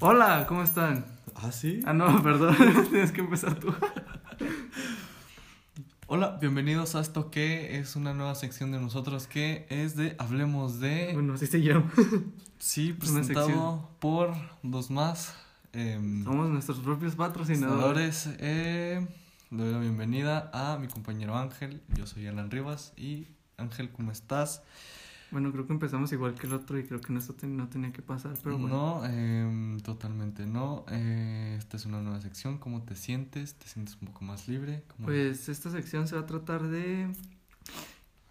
Hola, ¿cómo están? ¿Ah, sí? Ah, no, perdón, tienes que empezar tú. Hola, bienvenidos a esto que es una nueva sección de nosotros que es de Hablemos de... Bueno, así se llama. sí, presentado por dos más. em, Somos nuestros propios patrocinadores. patrocinadores. Eh, le doy la bienvenida a mi compañero Ángel. Yo soy Alan Rivas y Ángel, ¿cómo estás? Bueno, creo que empezamos igual que el otro y creo que esto ten- no tenía que pasar, pero bueno. No, em, totalmente no. Eh, esta es una nueva sección. ¿Cómo te sientes? ¿Te sientes un poco más libre? ¿Cómo- Pues esta sección se va a tratar de...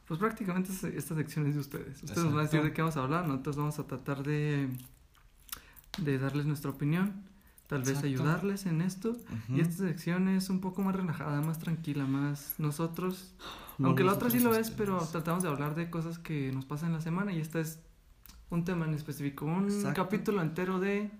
Pues prácticamente es- esta sección es de ustedes. Ustedes nos van a decir de qué vamos a hablar, nosotros vamos a tratar de, de darles nuestra opinión, tal vez ayudarles en esto. Y esta sección es un poco más relajada, más tranquila, más nosotros. No, Aunque la otra sí lo es, pero tratamos de hablar de cosas que nos pasan en la semana y esta es un tema en específico, un Exacto. capítulo entero de...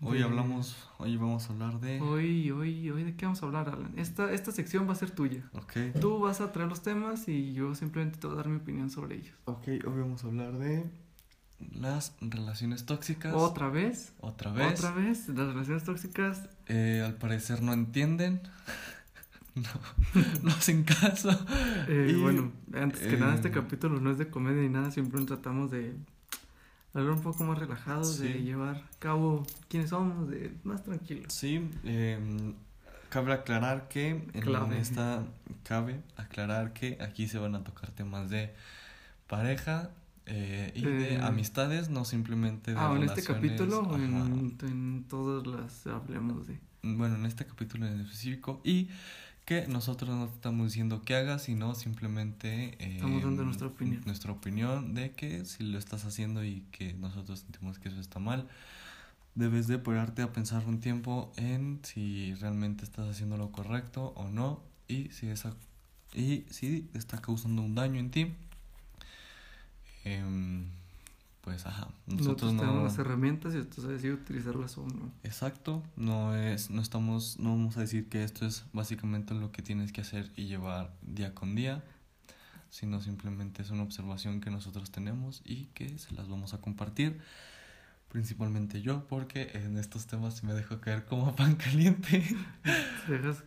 Hoy de- hablamos, hoy vamos a hablar de... Hoy, hoy, hoy, ¿de qué vamos a hablar, Alan? Esta, esta sección va a ser tuya. Ok. Tú vas a traer los temas y yo simplemente te voy a dar mi opinión sobre ellos. Ok, hoy vamos a hablar de las relaciones tóxicas. ¿Otra vez? Otra vez. ¿Otra vez? Las relaciones tóxicas. Eh, al parecer no entienden. no, no hacen caso. Eh, Y, bueno, antes que nada, este eh, capítulo no es de comedia ni nada, siempre tratamos de hablar un poco más relajados, de llevar a cabo quiénes somos, de más tranquilos. Sí, eh, cabe aclarar que en Clave. esta cabe aclarar que aquí se van a tocar temas de pareja eh, y de Eh, amistades, no simplemente de Ah, en este capítulo o en, en todas las hablemos de. bueno, en este capítulo en específico, y que nosotros no te estamos diciendo que hagas, sino simplemente eh, Estamos dando nuestra opinión. Nuestra opinión de que si lo estás haciendo y que nosotros sentimos que eso está mal, debes de pararte a pensar un tiempo en si realmente estás haciendo lo correcto o no, y si esa y si está causando un daño en ti. Em, pues ajá, Nosotros, nosotros no tenemos las herramientas y tú sabes si utilizarlas o no. Exacto, no es, no estamos, no vamos a decir que esto es básicamente lo que tienes que hacer y llevar día con día, sino simplemente es una observación que nosotros tenemos y que se las vamos a compartir, principalmente yo, porque en estos temas me dejo caer como pan caliente.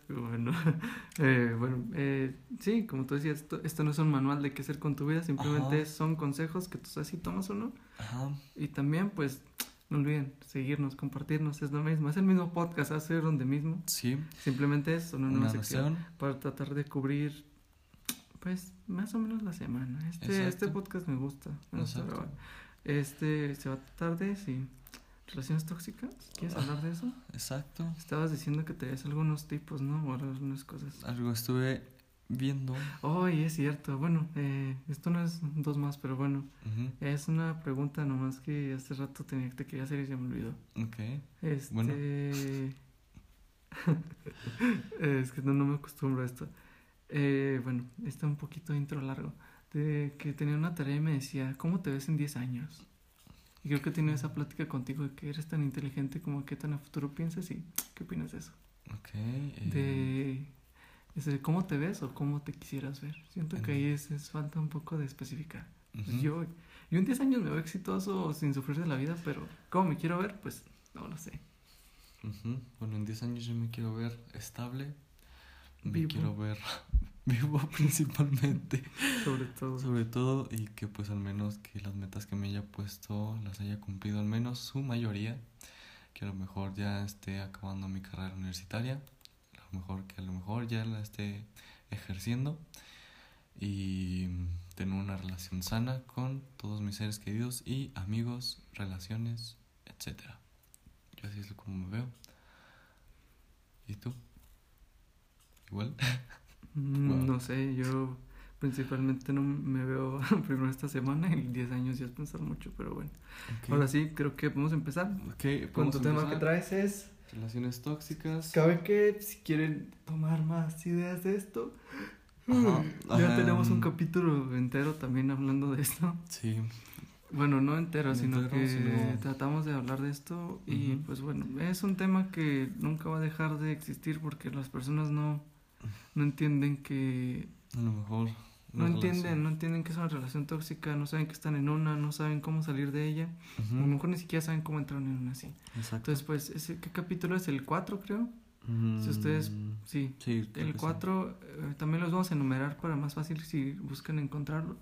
Bueno, eh, bueno eh, sí, como tú decías, esto, esto no es un manual de qué hacer con tu vida, simplemente Ajá. son consejos que tú sabes si tomas o no. Ajá, Y también, pues, no olviden seguirnos, compartirnos, es lo mismo, es el mismo podcast, hacer donde mismo. sí, Simplemente es una nueva una sección noción, para tratar de cubrir, pues, más o menos la semana. Este, Exacto. este podcast me gusta. me gusta. Este se va a tratar de, sí, relaciones tóxicas. ¿Quieres Ah. hablar de eso? exacto, Estabas diciendo que tenías algunos tipos, ¿no? O algunas cosas. algo estuve viendo, Oh, y es cierto. Bueno, eh, esto no es dos más, pero bueno, ujú, es una pregunta nomás que hace rato tenía, te quería hacer y se me olvidó. ok, Este... Bueno. es que no, no me acostumbro a esto. Eh, bueno, está un poquito intro largo. De que tenía una tarea y me decía, ¿cómo te ves en 10 años? Y creo que tenía esa plática contigo de que eres tan inteligente como que tan a futuro piensas y ¿qué opinas de eso? ok, eh, De, de cómo te ves o cómo te quisieras ver. Siento que ahí es, es falta un poco de especificar. Pues ujú. yo, yo en 10 años me veo exitoso sin sufrir de la vida, pero ¿cómo me quiero ver? Pues no lo sé. Ujú. Bueno, en 10 años yo me quiero ver estable. Me Vivo. quiero ver vivo principalmente. Sobre todo. Sobre todo y que pues al menos que las metas que me haya puesto las haya cumplido al menos su mayoría. Que a lo mejor ya esté acabando mi carrera universitaria. A lo mejor que a lo mejor ya la esté ejerciendo. Y tener una relación sana con todos mis seres queridos y amigos, relaciones, etcétera. Yo así es como me veo. ¿Y tú? ¿Igual? Mm. No sé, yo principalmente no me veo primero esta semana y 10 años ya es pensar mucho, pero bueno. Ahora sí, creo que podemos empezar. Ok, Con tu tema que traes es... Relaciones tóxicas. Cabe que si quieren tomar más ideas de esto, Ajá, ya tenemos un mm. capítulo entero también hablando de esto. Sí, Bueno, no entero, No sino entero, que sino- tratamos de hablar de esto y pues bueno, es un tema que nunca va a dejar de existir porque las personas no, no entienden que a lo mejor no entienden, no entienden que es una relación tóxica, no saben que están en una, no saben cómo salir de ella, a lo mejor ni siquiera saben cómo entrar en una así. Exacto. Entonces, pues, ese, ¿qué capítulo es? ¿El 4, creo? si ustedes- Mm, Sí. El que sí. 4 eh, también los vamos a enumerar para más fácil si buscan encontrarlo.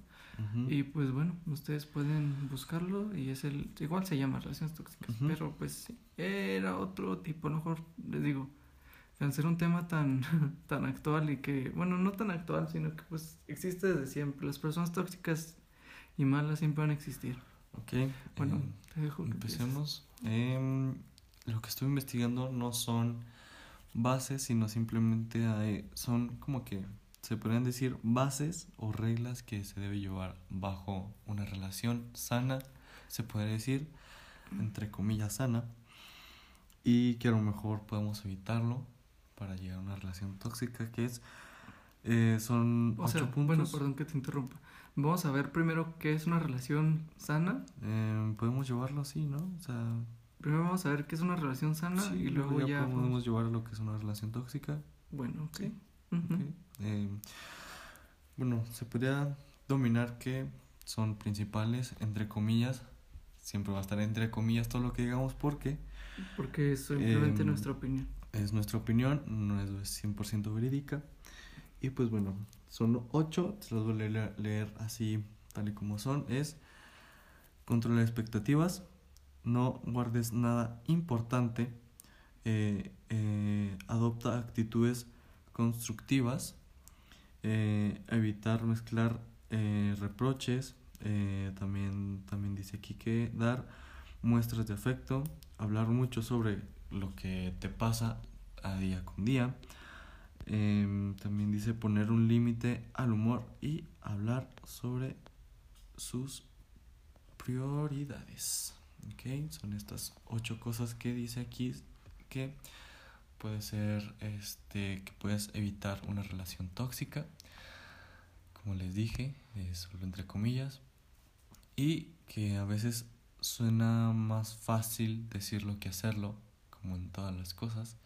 Y pues bueno, ustedes pueden buscarlo y es el, igual se llama relaciones tóxicas, pero pues sí, era otro tipo, a lo mejor les digo, al ser un tema tan, tan actual y que, bueno, no tan actual, sino que pues existe desde siempre, las personas tóxicas y malas siempre van a existir. Ok. Bueno, eh, te dejo que. Empecemos. Em, lo que estoy investigando no son bases, sino simplemente hay- son como que se podrían decir bases o reglas que se debe llevar bajo una relación sana, se puede decir, entre comillas sana, y que a lo mejor podemos evitarlo para llegar a una relación tóxica, que es, eh, son O ocho sea, puntos. bueno, perdón que te interrumpa. Vamos a ver primero qué es una relación sana. Em, podemos llevarlo así, ¿no? O sea, Primero vamos a ver qué es una relación sana Sí, y luego ya... podemos llevar a lo que es una relación tóxica. Bueno, ok. Sí. Ujú. ok. Eh, bueno, se podría dominar que son principales, entre comillas. Siempre va a estar entre comillas todo lo que digamos porque Porque es simplemente Em, nuestra opinión. Es nuestra opinión, no es 100% verídica. Y pues bueno, son ocho, se los voy a leer, así tal y como son. Es controlar expectativas, no guardes nada importante, eh, eh, adopta actitudes constructivas, eh, evitar mezclar reproches, también, también dice aquí que dar muestras de afecto, hablar mucho sobre lo que te pasa a día con día. Em, también dice poner un límite al humor y hablar sobre sus prioridades. Ok, son estas ocho cosas que dice aquí que puede ser este que puedes evitar una relación tóxica. Como les dije, solo entre comillas. Y que a veces suena más fácil decirlo que hacerlo, como en todas las cosas.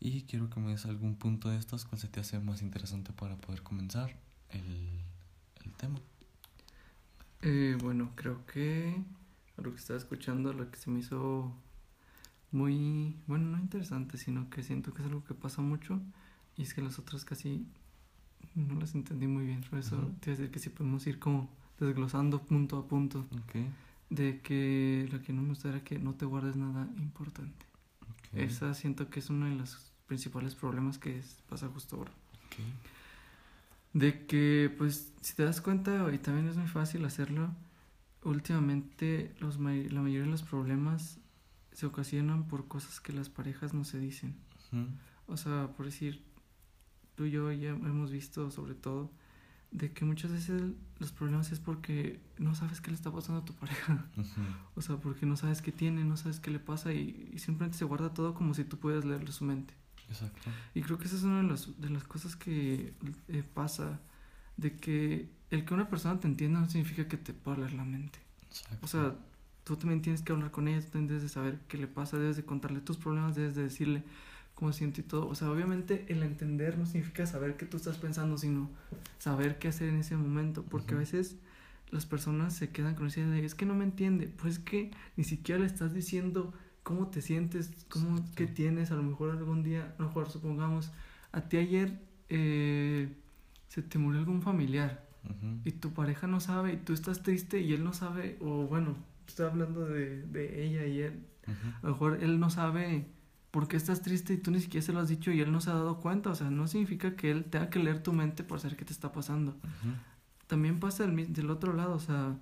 Y quiero que me des algún punto de estos cuál se te hace más interesante para poder comenzar el, el tema. Eh, bueno, creo que lo que estaba escuchando, lo que se me hizo muy, bueno, no interesante, sino que siento que es algo que pasa mucho y es que las otras casi no las entendí muy bien. Por eso Ujú. te iba a decir que sí podemos ir como desglosando punto a punto de que lo que no me gusta era que no te guardes nada importante. Esa siento que es uno de los principales problemas que es- pasa justo ahora. De que, pues, si te das cuenta, y también es muy fácil hacerlo, últimamente los la mayoría de los problemas se ocasionan por cosas que las parejas no se dicen. O sea, por decir, tú y yo ya hemos visto sobre todo de que muchas veces los problemas es porque no sabes qué le está pasando a tu pareja. O sea, porque no sabes qué tiene, no sabes qué le pasa y, y simplemente se guarda todo como si tú pudieras leerle su mente. Exacto. Y creo que esa es una de, las- de las cosas que eh, pasa, de que el que una persona te entienda no significa que te pueda leer la mente. Exacto. O sea, tú también tienes que hablar con ella, tú también debes de saber qué le pasa, debes de contarle tus problemas, debes de decirle cómo se siente y todo. O sea, obviamente el entender no significa saber qué tú estás pensando, sino saber qué hacer en ese momento, porque a veces las personas se quedan con esa idea de, es que no me entiende, pues es que ni siquiera le estás diciendo cómo te sientes, cómo, Exacto. qué tienes, a lo mejor algún día, a lo mejor supongamos, a ti ayer eh, se te murió algún familiar y tu pareja no sabe y tú estás triste y él no sabe, o bueno, estoy hablando de, de ella y él, a lo mejor él no sabe por qué estás triste y tú ni siquiera se lo has dicho y él no se ha dado cuenta, o sea, no significa que él tenga que leer tu mente por saber qué te está pasando. ujú, También pasa del, otro lado, o sea,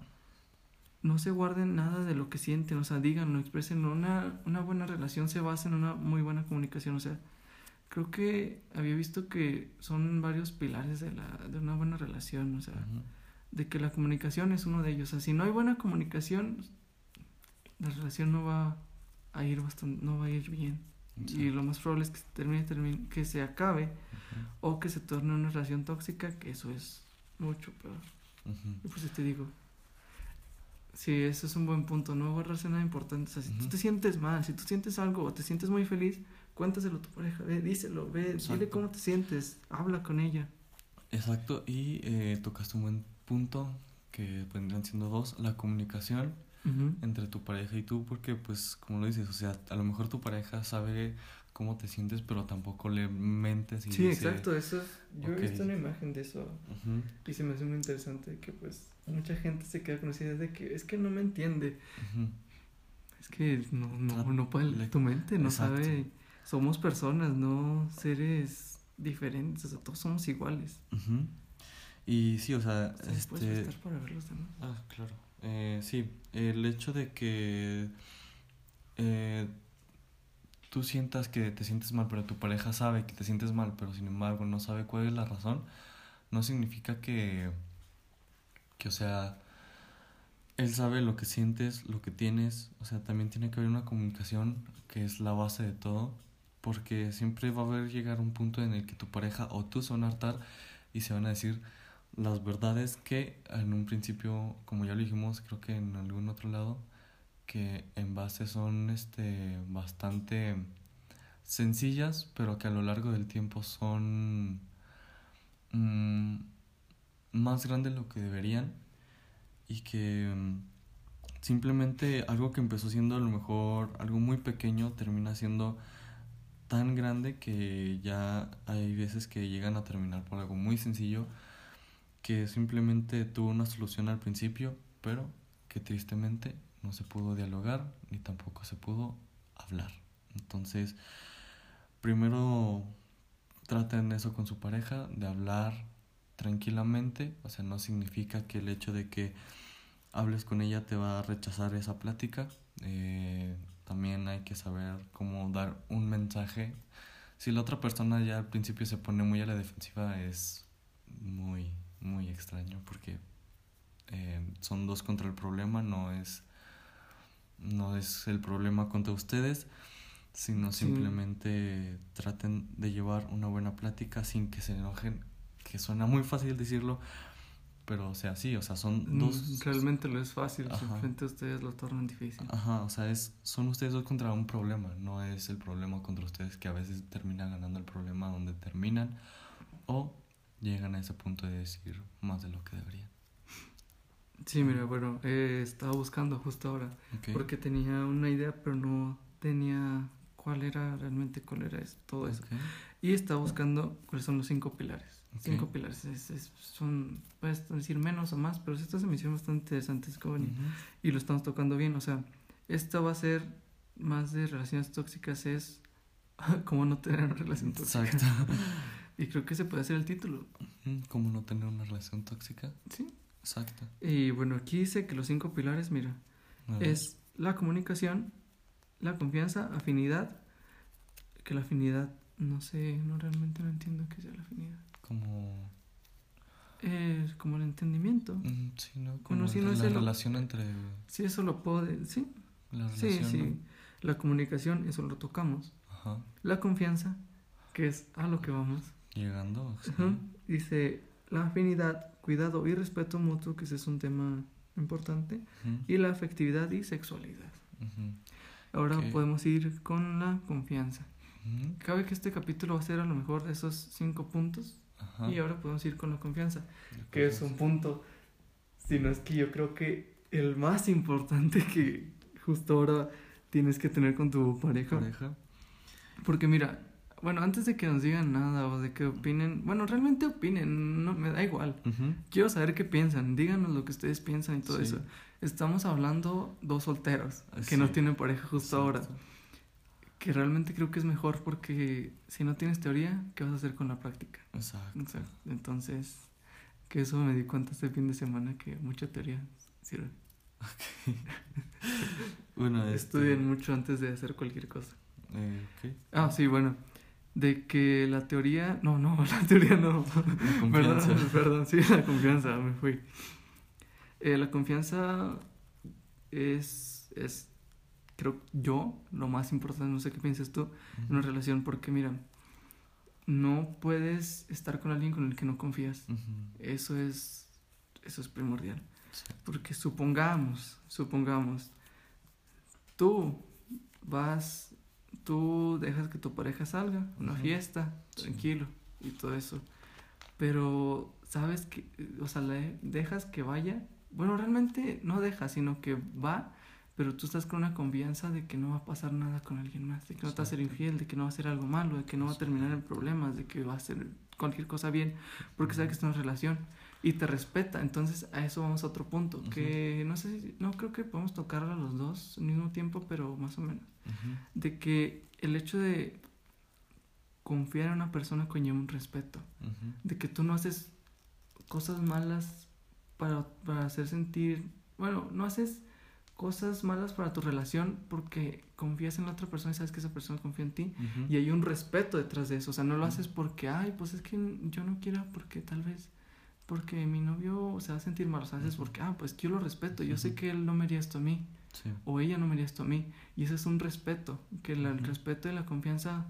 no se guarden nada de lo que sienten, o sea, díganlo, expresen. Una, una buena relación se basa en una muy buena comunicación, o sea, creo que había visto que son varios pilares de, la, de una buena relación, o sea, ujú. de que la comunicación es uno de ellos. O sea, si no hay buena comunicación, la relación no va a ir bastante, no va a ir bien. Y lo más probable es que se termine, termine- que se acabe o que se torne una relación tóxica, que eso es mucho peor. ujú. Y pues te digo, sí, eso es un buen punto, no guardarse nada importante. O sea, si tú Ujú. te sientes mal, si tú sientes algo o te sientes muy feliz, cuéntaselo a tu pareja, ve, díselo, ve, dile cómo te sientes, habla con ella. Exacto, y eh, tocaste un buen punto, que vendrían siendo dos, la comunicación Entre tu pareja y tú, porque pues como lo dices, o sea, a lo mejor tu pareja sabe cómo te sientes, pero tampoco le mentes y Sí, dice, exacto, eso es- yo he visto una imagen de eso "Ujú, y se me hace muy interesante que pues mucha gente se queda con esa idea de que es que no me entiende, ujú". es que no, no, Ah, no puede le- tu mente, no exacto. sabe, somos personas, no seres diferentes, o sea, todos somos iguales. Y sí, o sea, ¿Se les puedes este... prestar para ver los demás? Ah, claro. Eh, sí, el hecho de que eh, tú sientas que te sientes mal, pero tu pareja sabe que te sientes mal, pero sin embargo no sabe cuál es la razón, no significa que, que, o sea, él sabe lo que sientes, lo que tienes, o sea, también tiene que haber una comunicación que es la base de todo, porque siempre va a haber llegar un punto en el que tu pareja o tú se van a hartar y se van a decir las verdades que en un principio, como ya lo dijimos, creo que en algún otro lado, que en base son este bastante sencillas, pero que a lo largo del tiempo son mm, más grandes de lo que deberían y que mm, simplemente algo que empezó siendo a lo mejor algo muy pequeño termina siendo tan grande que ya hay veces que llegan a terminar por algo muy sencillo que simplemente tuvo una solución al principio, pero que tristemente no se pudo dialogar ni tampoco se pudo hablar. Entonces, primero traten eso con su pareja, de hablar tranquilamente, o sea, no significa que el hecho de que hables con ella te va a rechazar esa plática. Eh, también hay que saber cómo dar un mensaje. Si la otra persona ya al principio se pone muy a la defensiva, es muy, muy extraño porque eh, son dos contra el problema, no es, no es el problema contra ustedes, sino Sí. simplemente traten de llevar una buena plática sin que se enojen, que suena muy fácil decirlo, pero o sea, sí, o sea, son Mm, dos... Realmente lo es fácil, simplemente ustedes lo tornan difícil. Ajá, o sea, es, son ustedes dos contra un problema, no es el problema contra ustedes que a veces termina ganando el problema donde terminan o llegan a ese punto de decir más de lo que deberían. Sí, mira, bueno, eh, estaba buscando justo ahora, Ok, porque tenía una idea, pero no tenía cuál era realmente, cuál era es- todo eso. ok, Y estaba buscando cuáles son los cinco pilares. Ok. Cinco pilares, es- es- son, puedes decir menos o más, pero estas se me hicieron bastante interesantes, Connie, ujú, y lo estamos tocando bien. O sea, esto va a ser más de relaciones tóxicas, es cómo no tener una relación tóxica. Exacto. Y creo que ese puede ser el título. ¿Cómo no tener una relación tóxica? Sí. Exacto. Y bueno, aquí dice que los cinco pilares, mira, es la comunicación, la confianza, afinidad, que la afinidad, no sé, no realmente no entiendo qué sea la afinidad. como... Es como el entendimiento. Sí, ¿no? Como Bueno, sí, no la relación entre... Sí, eso lo puedo, de- sí, La sí, relación, sí. ¿no? La comunicación, eso lo tocamos. Ajá. La confianza, que es a lo que vamos. Llegando. sí. Ajá. Dice la afinidad, cuidado y respeto mutuo, que ese es un tema importante. Y la afectividad y sexualidad. Ahora podemos ir con la confianza. Cabe que este capítulo va a ser a lo mejor esos cinco puntos. Y ahora podemos ir con la confianza, que es un punto, si no es que yo creo que el más importante que justo ahora tienes que tener con tu pareja. Pareja. Porque mira, bueno, antes de que nos digan nada o de que opinen, bueno, realmente opinen, no me da igual. Ujú, Quiero saber qué piensan, díganos lo que ustedes piensan y todo Sí. eso. Estamos hablando dos solteros que no Sí. tienen pareja justo ahora. exacto. Que realmente creo que es mejor porque si no tienes teoría, ¿qué vas a hacer con la práctica? Exacto. O sea, entonces, que eso me di cuenta este fin de semana que mucha teoría sirve. Bueno, este, Estudien mucho antes de hacer cualquier cosa. eh, ok. Ah, sí, bueno. De que la teoría. No, no, la teoría no. La confianza. Perdón, perdón, sí, la confianza, me fui. Eh, la confianza es, es, creo yo, lo más importante, no sé qué piensas tú, en una relación, porque mira, no puedes estar con alguien con el que no confías. ujú, Eso es, eso es primordial. sí, Porque supongamos, supongamos, tú vas, tú dejas que tu pareja salga, una fiesta, Sí. tranquilo, y todo eso. pero sabes que, o sea, le dejas que vaya. Bueno, realmente no dejas, sino que va, pero tú estás con una confianza de que no va a pasar nada con alguien más, de que no te va a ser infiel, de que no va a hacer algo malo, de que no va a terminar en problemas, de que va a hacer cualquier cosa bien, porque sabe que está en una relación y te respeta. Entonces, a eso vamos a otro punto, que no sé si, no creo que podemos tocarlo a los dos al mismo tiempo, pero más o menos. De que el hecho de confiar en una persona conlleva un respeto, de que tú no haces cosas malas para, para hacer sentir, bueno, no haces cosas malas para tu relación porque confías en la otra persona y sabes que esa persona confía en ti y hay un respeto detrás de eso, o sea, no lo haces porque, ay, pues es que yo no quiero porque tal vez porque mi novio se va a sentir mal, o sea, porque, ah, pues yo lo respeto, yo sé que él no me haría esto a mí o ella no me haría esto a mí y ese es un respeto, que el respeto y la confianza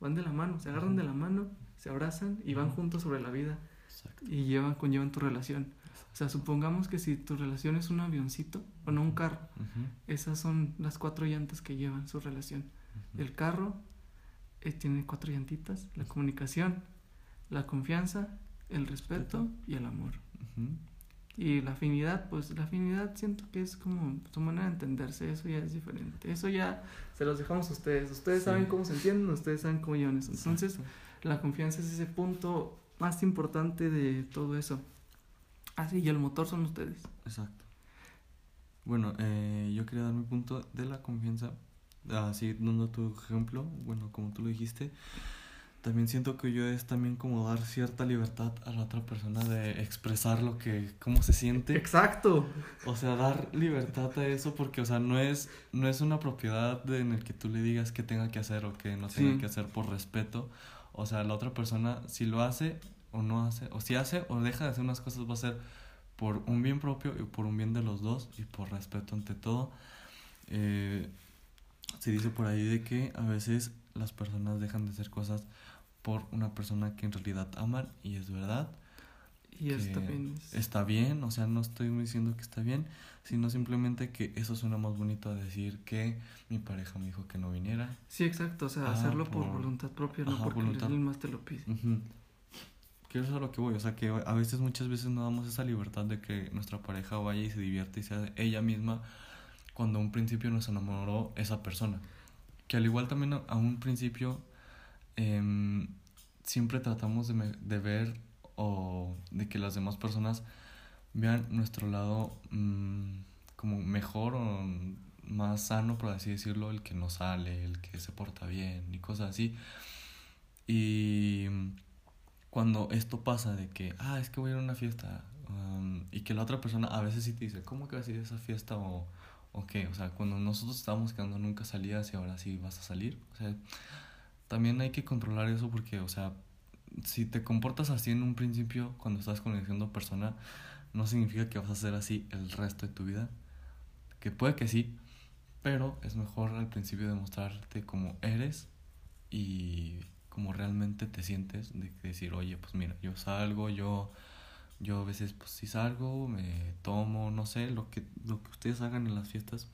van de la mano, se agarran de la mano, se abrazan y van juntos sobre la vida y llevan, conllevan tu relación. O sea, supongamos que si tu relación es un avioncito o no un carro, esas son las cuatro llantas que llevan su relación. El carro eh, tiene cuatro llantitas, la comunicación, la confianza, el respeto y el amor. Y la afinidad, pues la afinidad siento que es como su manera de entenderse, eso ya es diferente. Eso ya se los dejamos a ustedes. Ustedes saben cómo se entienden, ustedes saben cómo llevan eso. Entonces, la confianza es ese punto más importante de todo eso. Así, y el motor son ustedes. Exacto. Bueno, eh, yo quería dar mi punto de la confianza. Así, dando tu ejemplo, bueno, como tú lo dijiste, también siento que yo es también como dar cierta libertad a la otra persona de expresar lo que, cómo se siente. Exacto. O sea, dar libertad a eso porque, o sea, no es, no es una propiedad de, en el que tú le digas qué tenga que hacer o qué no tenga que hacer por respeto. O sea, la otra persona, si lo hace, o no hace, o si hace o deja de hacer unas cosas, va a ser por un bien propio y por un bien de los dos y por respeto ante todo. Eh, se dice por ahí de que a veces las personas dejan de hacer cosas por una persona que en realidad aman y es verdad. Y está bien. Está bien, o sea, no estoy diciendo que está bien, sino simplemente que eso suena más bonito a decir que mi pareja me dijo que no viniera. Sí, exacto, o sea, hacerlo por, voluntad propia, no porque alguien más te lo pide que eso es a lo que voy, o sea que a veces muchas veces no damos esa libertad de que nuestra pareja vaya y se divierte y sea ella misma cuando a un principio nos enamoró esa persona. Que al igual también a, un principio em, siempre tratamos de, de, ver o de que las demás personas vean nuestro lado mm, como mejor o más sano, por así decirlo, el que nos sale, el que se porta bien y cosas así. Y cuando esto pasa de que, ah, es que voy a ir a una fiesta um, y que la otra persona a veces sí te dice, ¿cómo que vas a ir a esa fiesta o, o qué? O sea, cuando nosotros estábamos quedando nunca salías y ahora sí vas a salir. O sea, también hay que controlar eso porque, o sea, si te comportas así en un principio cuando estás conociendo persona, no significa que vas a ser así el resto de tu vida. Que puede que sí, pero es mejor al principio demostrarte como eres y como realmente te sientes, de decir, oye, pues mira, yo salgo, yo, yo a veces pues si salgo, me tomo, no sé, lo que, lo que ustedes hagan en las fiestas,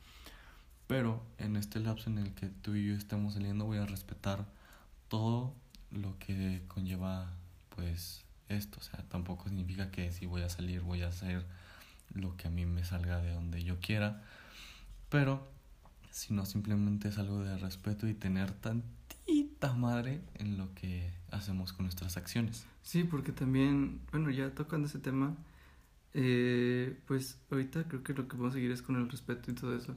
pero en este lapso en el que tú y yo estemos saliendo voy a respetar todo lo que conlleva pues esto, o sea, tampoco significa que si voy a salir voy a hacer lo que a mí me salga de donde yo quiera, pero sino simplemente es algo de respeto y tener tan madre en lo que hacemos con nuestras acciones. Sí, porque también, bueno, ya tocando ese tema, eh, pues ahorita creo que lo que vamos a seguir es con el respeto y todo eso.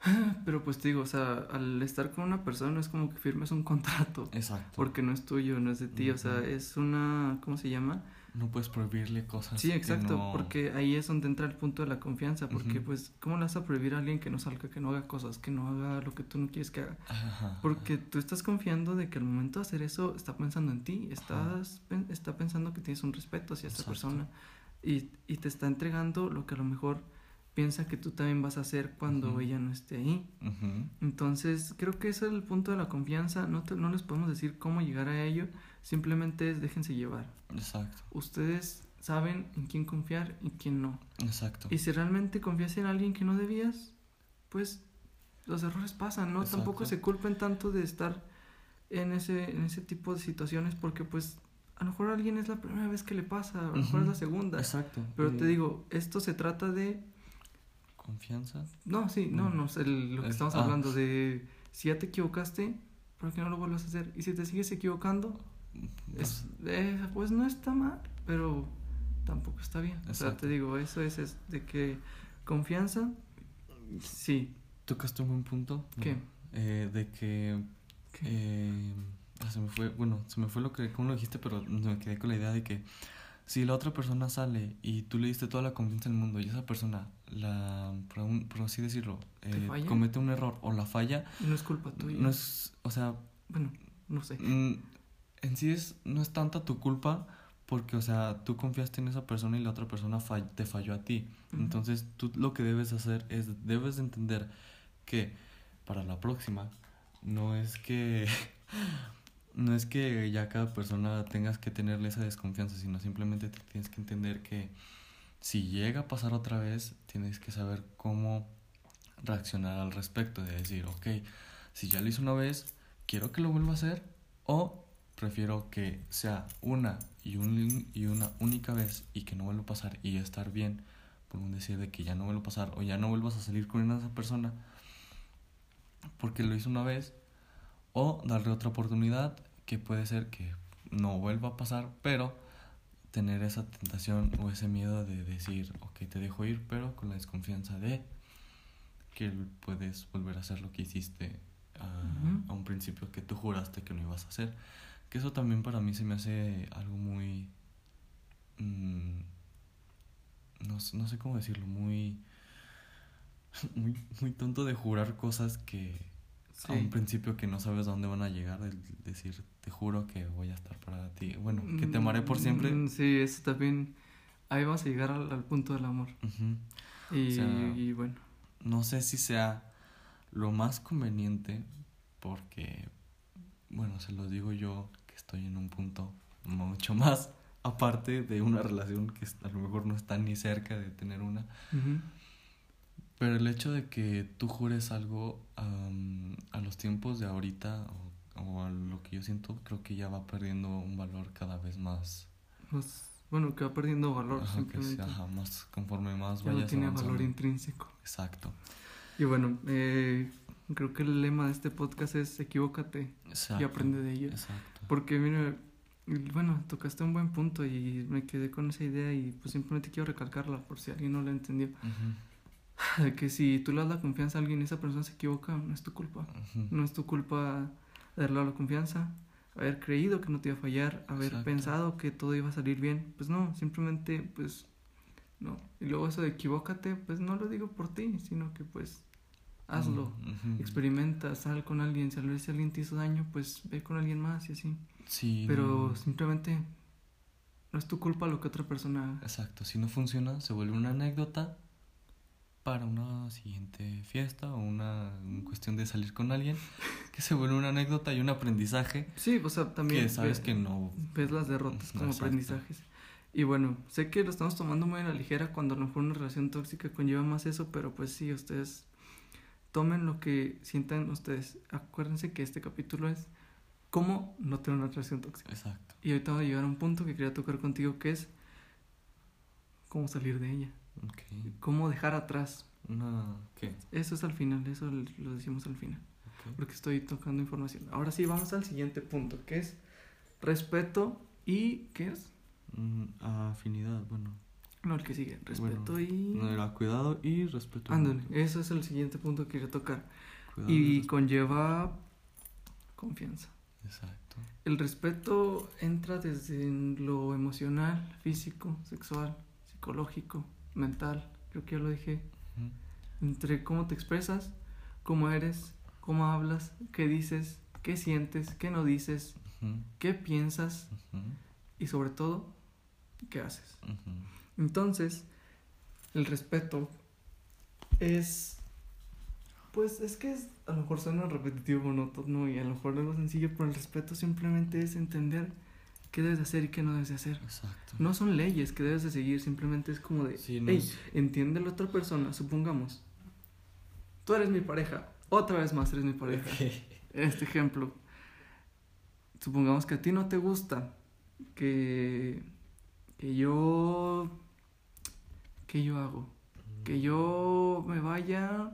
Pero pues te digo, o sea, al estar con una persona es como que firmes un contrato. Exacto. Porque no es tuyo, no es de ti, o sea, es una, ¿cómo se llama? no puedes prohibirle cosas. Sí, exacto, porque ahí es donde entra el punto de la confianza, porque pues, ¿cómo le vas a prohibir a alguien que no salga, que no haga cosas, que no haga lo que tú no quieres que haga? porque tú estás confiando de que al momento de hacer eso está pensando en ti, estás está pensando que tienes un respeto hacia esa persona y, y te está entregando lo que a lo mejor piensa que tú también vas a hacer cuando ella no esté ahí. Entonces, creo que ese es el punto de la confianza. No, no les podemos decir cómo llegar a ello, simplemente es déjense llevar. Exacto. Ustedes saben en quién confiar y quién no. Exacto. Y si realmente confías en alguien que no debías, pues los errores pasan, ¿no? Tampoco se culpen tanto de estar en ese, en ese tipo de situaciones porque pues a lo mejor a alguien es la primera vez que le pasa, a lo mejor es la segunda. Exacto. Pero te digo, esto se trata de... Confianza. No, sí, no, Mm. no, el- lo que Es- estamos ah. hablando de si ya te equivocaste, ¿por qué no lo vuelvas a hacer? Y si te sigues equivocando, es, eh, pues no está mal, pero tampoco está bien. O sea, te digo, eso es, es de que confianza, sí. Tocaste un buen punto. ¿Qué? Eh, de que ¿Qué? Eh, ah, se me fue, bueno, se me fue lo que, como lo dijiste, pero me quedé con la idea de que si la otra persona sale y tú le diste toda la confianza del mundo y esa persona, la, por, un- por así decirlo, ¿Te eh, comete un error o la falla, no es culpa tuya. no es, o sea, Bueno, no sé. mm, en sí es, no es tanta tu culpa porque, o sea, tú confiaste en esa persona y la otra persona fall- te falló a ti. Entonces, tú lo que debes hacer es, debes de entender que para la próxima, no es que, no es que ya cada persona tengas que tenerle esa desconfianza, sino simplemente te tienes que entender que si llega a pasar otra vez, tienes que saber cómo reaccionar al respecto, de decir, ok, si ya lo hice una vez, quiero que lo vuelva a hacer, o prefiero que sea una y, un, y una única vez y que no vuelva a pasar y estar bien, por un decir de que ya no vuelva a pasar o ya no vuelvas a salir con esa persona porque lo hizo una vez, o darle otra oportunidad que puede ser que no vuelva a pasar, pero tener esa tentación o ese miedo de decir, ok, te dejo ir, pero con la desconfianza de que puedes volver a hacer lo que hiciste a, un principio que tú juraste que no ibas a hacer. Que eso también para mí se me hace algo muy... mm, no, no sé cómo decirlo, muy, muy, muy tonto de jurar cosas que Sí. a un principio que no sabes a dónde van a llegar, el decir, te juro que voy a estar para ti, bueno, que te amaré por siempre. Mm, Sí, eso también. Ahí vamos a llegar al, al punto del amor. Ujú. Y, O sea, y bueno, No sé si sea lo más conveniente porque, bueno, se los digo yo que estoy en un punto mucho más aparte de una relación que a lo mejor no está ni cerca de tener una. ujú, Pero el hecho de que tú jures algo am, a los tiempos de ahorita o, o a lo que yo siento, creo que ya va perdiendo un valor cada vez más. pues, bueno, que va perdiendo valor Ajá, que simplemente. sea, ajá, más conforme más ya no tiene avanzando. valor intrínseco. Exacto. Y bueno, eh, creo que el lema de este podcast es equivócate Exacto. y aprende de ello. Exacto. Porque, mira, bueno, tocaste un buen punto y me quedé con esa idea y pues simplemente quiero recalcarla por si alguien no la entendió. Ujú, De que si tú le das la confianza a alguien y esa persona se equivoca, no es tu culpa. No es tu culpa darle la confianza, haber creído que no te iba a fallar, haber Exacto. pensado que todo iba a salir bien. Pues no, simplemente, pues, no. Y luego eso de equivócate, pues no lo digo por ti, sino que pues hazlo. Ujú. Experimenta, sal con alguien, si a si alguien te hizo daño, pues ve con alguien más y así. Sí. Pero no. simplemente no es tu culpa lo que otra persona haga. Exacto. Si no funciona, se vuelve una anécdota para una siguiente fiesta o una, una cuestión de salir con alguien que se vuelve una anécdota y un aprendizaje Sí, o sea, también que sabes ve- que no ves las derrotas como Exacto. aprendizajes. Y bueno, sé que lo estamos tomando muy a la ligera cuando a lo mejor una relación tóxica conlleva más eso, pero pues sí, ustedes tomen lo que sientan ustedes. Acuérdense que este capítulo es cómo no tener una relación tóxica. Exacto. Y ahorita voy a llegar a un punto que quería tocar contigo, que es cómo salir de ella, Cómo dejar atrás. Una. ¿Qué? Eso es al final, eso lo decimos al final, porque estoy tocando información. Ahora sí, vamos al siguiente punto, que es respeto y... ¿Qué es? Mm, afinidad, bueno. No, el que sigue. Respeto Bueno, y... No era cuidado y respeto. Ándale, ese es el siguiente punto que quería tocar. Cuidado Y conlleva confianza. Exacto. El respeto entra desde lo emocional, físico, sexual, psicológico, mental. Creo que ya lo dije. Entre cómo te expresas, cómo eres, cómo hablas, qué dices, qué sientes, qué no dices, qué piensas y sobre todo, qué haces. Entonces, el respeto es. Pues es que es, a lo mejor suena repetitivo, monótono y a lo mejor lo sencillo, pero el respeto simplemente es entender qué debes de hacer y qué no debes de hacer. Exacto. No son leyes que debes de seguir, simplemente es como de, Sí, no hey, es- entiende la otra persona, supongamos, tú eres mi pareja, otra vez más eres mi pareja. Este ejemplo, supongamos que a ti no te gusta que, que yo, que yo hago, que yo me vaya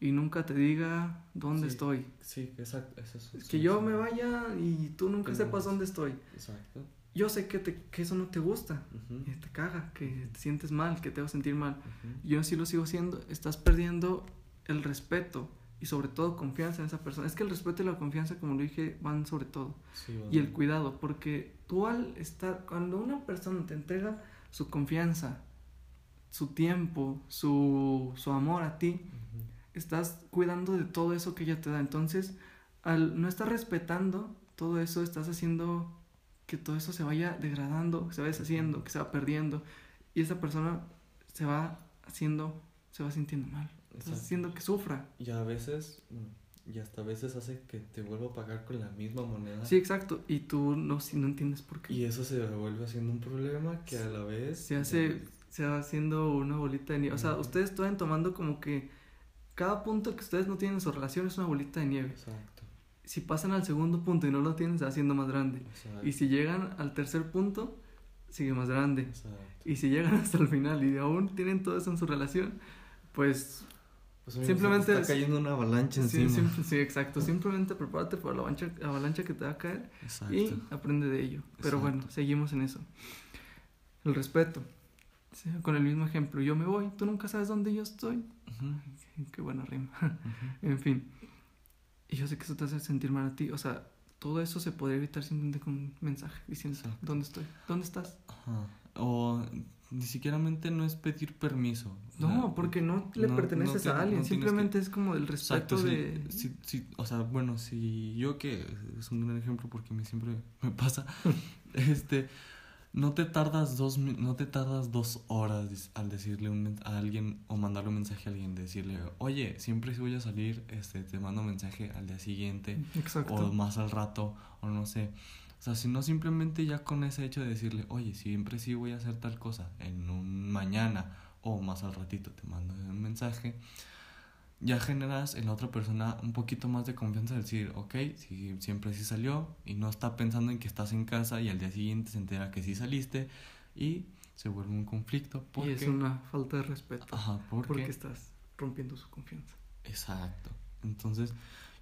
y nunca te diga dónde Sí. estoy. Sí, exacto. Eso Que yo me vaya y tú nunca Que sepas no- dónde estoy. Exacto. Yo sé que, te, que eso no te gusta, que te caga, que te sientes mal, que te va a sentir mal. Yo sí lo sigo haciendo. Estás perdiendo el respeto y sobre todo confianza en esa persona. Es que el respeto y la confianza, como lo dije, van sobre todo. Sí, Y el cuidado, porque tú al estar, cuando una persona te entrega su confianza, su tiempo, su, su amor a ti. Estás cuidando de todo eso que ella te da. Entonces, al no estar respetando todo eso, estás haciendo que todo eso se vaya degradando, que se vaya deshaciendo, que se va perdiendo. Y esa persona se va haciendo, se va sintiendo mal. Estás haciendo que sufra. Y a veces, bueno, y hasta a veces hace que te vuelva a pagar con la misma moneda. Sí, exacto. Y tú no, si no entiendes por qué. Y eso se vuelve haciendo un problema que a la vez... se hace, se va haciendo una bolita de nieve. O sea, ustedes están tomando como que cada punto que ustedes no tienen en su relación es una bolita de nieve. Exacto. Si pasan al segundo punto y no lo tienen, se va haciendo más grande. Exacto. Y si llegan al tercer punto, sigue más grande. Exacto. Y si llegan hasta el final y aún tienen todo eso en su relación, pues Pues, amigo, Simplemente está cayendo una avalancha sí, encima. sim- sí, exacto. Simplemente prepárate para la avalancha, avalancha que te va a caer Exacto. y aprende de ello. Pero Exacto. bueno, seguimos en eso. El respeto. Sí, con el mismo ejemplo, yo me voy, tú nunca sabes dónde yo estoy. Ujú, Qué buena rima. ujú. En fin. Y yo sé que eso te hace sentir mal a ti. O sea, todo eso se podría evitar simplemente con un mensaje diciendo, Exacto. ¿dónde estoy? ¿Dónde estás? Ajá. O ni siquiera no es pedir permiso. O sea, No, porque no le no- perteneces no a alguien. no simplemente es como el Exacto, respeto sí, de... sí, sí, o sea, bueno, si yo que es un gran ejemplo porque mí siempre me pasa, este, no te tardas dos, no te tardas dos horas al decirle un, a alguien o mandarle un mensaje a alguien, decirle, oye, siempre si voy a salir, este, te mando un mensaje al día siguiente Exacto. o más al rato o no sé. O sea, si no simplemente ya con ese hecho de decirle, oye, siempre sí voy a hacer tal cosa en un mañana o más al ratito te mando un mensaje, ya generas en la otra persona un poquito más de confianza de decir, ok, si siempre sí salió y no está pensando en que estás en casa y al día siguiente se entera que sí saliste y se vuelve un conflicto Y porque... es una falta de respeto. Ajá, porque... Porque estás rompiendo su confianza. Exacto. Entonces,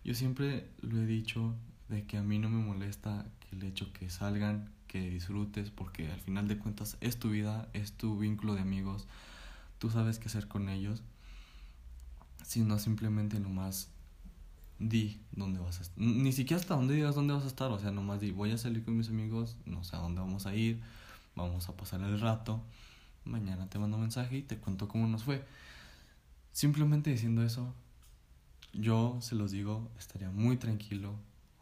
yo siempre lo he dicho de que a mí no me molesta que el hecho que salgan, que disfrutes, porque al final de cuentas es tu vida, es tu vínculo de amigos, tú sabes qué hacer con ellos, sino simplemente nomás di dónde vas a estar. Ni siquiera hasta dónde digas dónde vas a estar, o sea, nomás di, voy a salir con mis amigos, no sé a dónde vamos a ir, vamos a pasar el rato, mañana te mando un mensaje y te cuento cómo nos fue. Simplemente diciendo eso, yo se los digo, estaría muy tranquilo.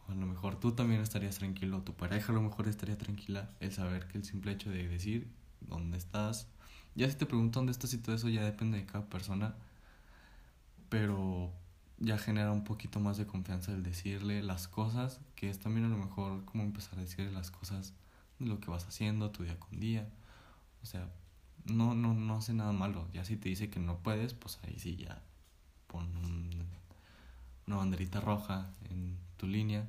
O a lo mejor tú también estarías tranquilo, tu pareja a lo mejor estaría tranquila. El saber que el simple hecho de decir dónde estás, ya si te pregunto dónde estás y todo eso ya depende de cada persona, pero ya genera un poquito más de confianza el decirle las cosas, que es también a lo mejor como empezar a decirle las cosas de lo que vas haciendo, tu día con día. O sea, no, no, no hace nada malo. Ya si te dice que no puedes, pues ahí sí ya pon un- una banderita roja en tu línea.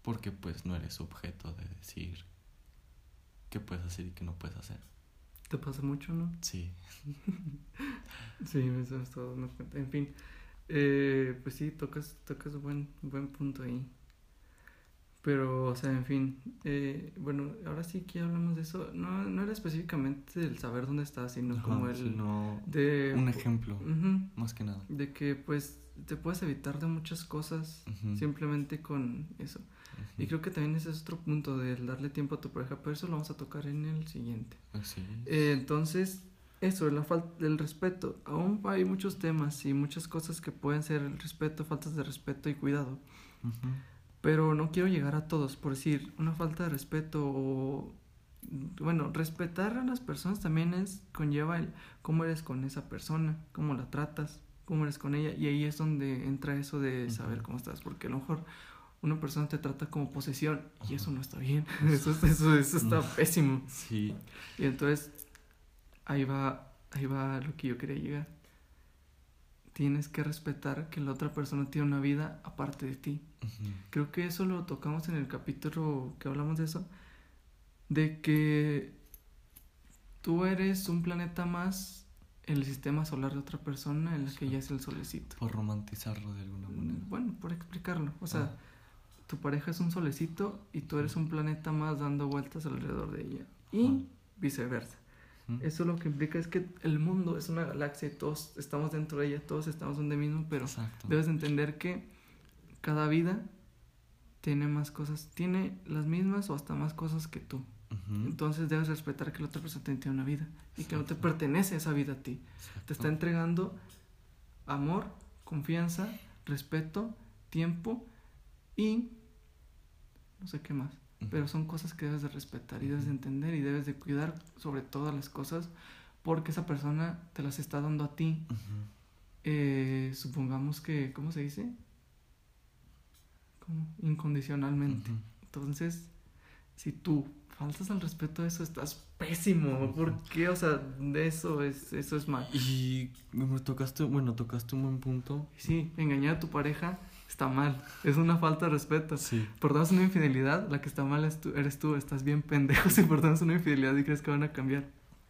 Porque pues no eres objeto de decir qué puedes hacer y qué no puedes hacer. ¿Te pasa mucho, no? Sí. Sí, eso es todo. no cuenta. En fin, eh, pues sí, tocas, tocas buen, buen punto ahí. Pero, o sea, en fin, eh, bueno, ahora sí que hablamos de eso. No, no era específicamente del saber dónde estás, sino Ajá, como el sino de un ejemplo, más que nada. de que pues te puedes evitar de muchas cosas simplemente con eso. Y creo que también ese es otro punto del darle tiempo a tu pareja, pero eso lo vamos a tocar en el siguiente. Así es. Eh, entonces, eso, la falta del respeto. Aún hay muchos temas y muchas cosas que pueden ser el respeto, faltas de respeto y cuidado. Pero no quiero llegar a todos, por decir, una falta de respeto o... Bueno, respetar a las personas también es, conlleva el cómo eres con esa persona, cómo la tratas, cómo eres con ella. Y ahí es donde entra eso de saber cómo estás, porque a lo mejor una persona te trata como posesión y eso no está bien. Eso, eso, eso está No. pésimo. Sí, Y entonces ahí va, ahí va lo que yo quería llegar. Tienes que respetar que la otra persona tiene una vida aparte de ti. Creo que eso lo tocamos en el capítulo que hablamos de eso, de que tú eres un planeta más en el sistema solar de otra persona en la que ya es el solecito. Por romantizarlo de alguna manera. Bueno, por explicarlo. O sea, Ah. Tu pareja es un solecito y tú eres un planeta más dando vueltas alrededor de ella. Y viceversa. Eso lo que implica es que el mundo es una galaxia y todos estamos dentro de ella, todos estamos donde mismo, pero Exacto. debes de entender que cada vida tiene más cosas, tiene las mismas o hasta más cosas que tú. Entonces debes respetar que la otra persona tiene una vida y que no te pertenece esa vida a ti. Exacto. Te está entregando amor, confianza, respeto, tiempo y no sé qué más. Pero son cosas que debes de respetar y debes de entender y debes de cuidar sobre todas las cosas porque esa persona te las está dando a ti. Eh, supongamos que, ¿cómo se dice? Como incondicionalmente. Entonces, si tú faltas al respeto a eso, estás pésimo. ¿Por qué? O sea, de eso es, eso es mal. Y me tocaste, bueno, tocaste un buen punto. Sí, engañar a tu pareja está mal. Es una falta de respeto. Sí. Perdonas una infidelidad, la que está mal es tú, eres tú. Estás bien pendejo si perdonas una infidelidad y crees que van a cambiar.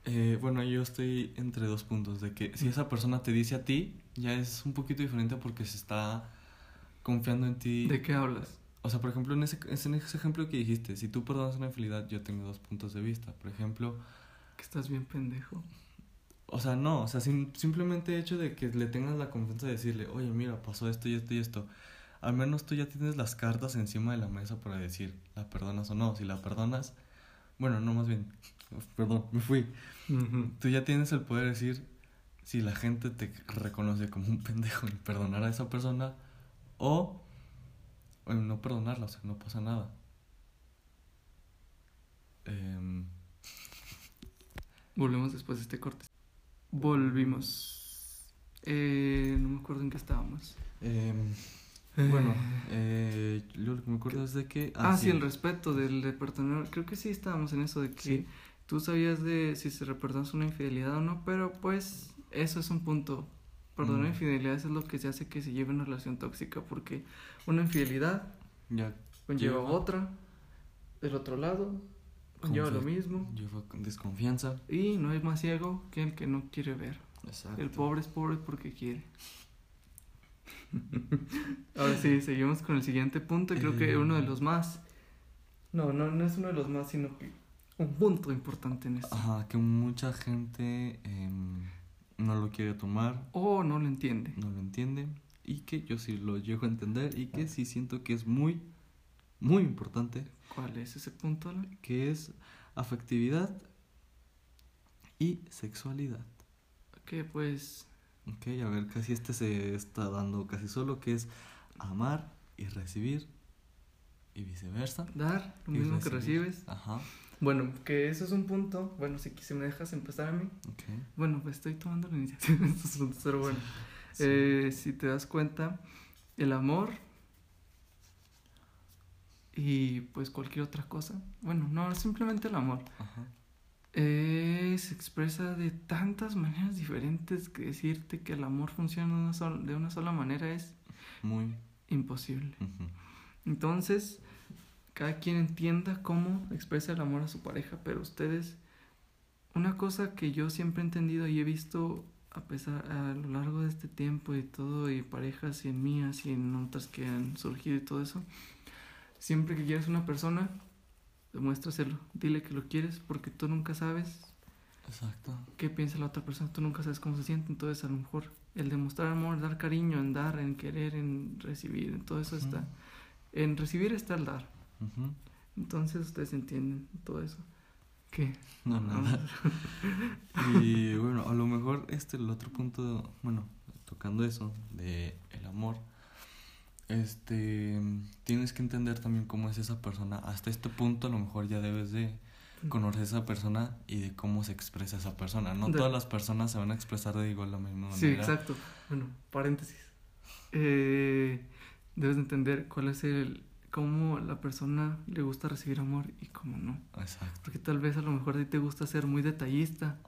Eh, bueno, yo estoy entre dos puntos, de que si esa persona te dice a ti, ya es un poquito diferente porque se está confiando en ti. ¿De qué hablas? O sea, por ejemplo, en ese, en ese ejemplo que dijiste, si tú perdonas una infidelidad, yo tengo dos puntos de vista. Por ejemplo, Que estás bien pendejo. O sea, no, o sea, sim- simplemente hecho de que le tengas la confianza de decirle, oye, mira, pasó esto y esto y esto. Al menos tú ya tienes las cartas encima de la mesa para decir, ¿la perdonas o no? Si la perdonas, bueno, no, más bien, perdón, me fui. Tú ya tienes el poder de decir si la gente te reconoce como un pendejo y perdonar a esa persona o, o no perdonarla, o sea, no pasa nada. Em, Volvemos después de este corte. Volvimos. Eh, no me acuerdo en qué estábamos. em, bueno, eh, yo lo que me acuerdo es de que... Ah, sí, el respeto del de perdonar. Creo que sí estábamos en eso de que Sí. tú sabías de si se perdonas una infidelidad o no, pero pues eso es un punto. Perdonar Mm. infidelidades es lo que se hace que se lleve una relación tóxica porque una infidelidad Ya conlleva Lleva- otra, del otro lado conlleva lo mismo lleva con desconfianza. y no hay más ciego que el que no quiere ver. Exacto. El pobre es pobre porque quiere. Ahora sí, seguimos con el siguiente punto y creo que Eh. uno de los más... No, no, no es uno de los más, sino que un punto importante en esto. Ajá, que mucha gente em, no lo quiere tomar, O no lo entiende. no lo entiende y que yo sí lo llego a entender y que sí siento que es muy, muy importante, ¿Cuál es ese punto? Que es afectividad y sexualidad. Que pues... Ok, a ver, casi este se está dando casi solo, que es amar y recibir y viceversa. Dar lo Y mismo que recibes. Ajá, Bueno, que eso es un punto. Bueno, si, si me dejas empezar a mí. ok. Bueno, pues estoy tomando la iniciativa en estos puntos, pero bueno. Sí. Eh, si te das cuenta, el amor y pues cualquier otra cosa, bueno, no, simplemente el amor, Ajá. eh, se expresa de tantas maneras diferentes que decirte que el amor funciona de una, sola, de una sola manera es Muy. imposible. Entonces, cada quien entienda cómo expresa el amor a su pareja, pero ustedes, una cosa que yo siempre he entendido y he visto a pesar a lo largo de este tiempo y todo y parejas y en mías y en otras que han surgido y todo eso, siempre que quieres una persona, demuéstraselo, dile que lo quieres porque tú nunca sabes Exacto. qué piensa la otra persona, tú nunca sabes cómo se siente, entonces a lo mejor el demostrar amor, dar cariño, en dar, en querer, en recibir, en todo eso está. En recibir está el dar. Entonces ustedes entienden todo eso. ¿Qué? No, nada. y bueno, a lo mejor este, el otro punto, bueno, tocando eso de el amor, este, tienes que entender también cómo es esa persona. Hasta este punto a lo mejor ya debes de conocer a esa persona y de cómo se expresa esa persona. No De- todas las personas se van a expresar de igual la misma manera. Sí, exacto. Bueno, paréntesis. Eh, debes de entender cuál es el cómo la persona le gusta recibir amor y cómo no. Exacto. Porque tal vez a lo mejor a ti te gusta ser muy detallista,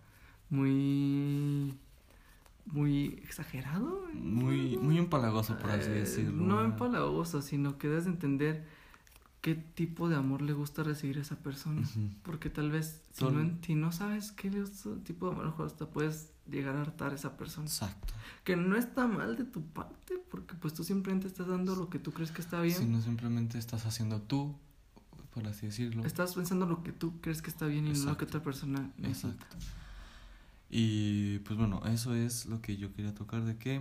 muy muy exagerado. Muy, muy empalagoso, por así Eh, decirlo. No empalagoso, sino que debes de entender qué tipo de amor le gusta recibir a esa persona. Ujú. Porque tal vez, si no, si no sabes qué le gusta tipo de amor, a lo mejor hasta puedes llegar a hartar a esa persona. Exacto. Que no está mal de tu parte, porque pues tú simplemente estás dando lo que tú crees que está bien. Si no simplemente estás haciendo tú, por así decirlo. Estás pensando lo que tú crees que está bien y no lo que Exacto. otra persona necesita. Exacto. Y pues bueno, eso es lo que yo quería tocar de que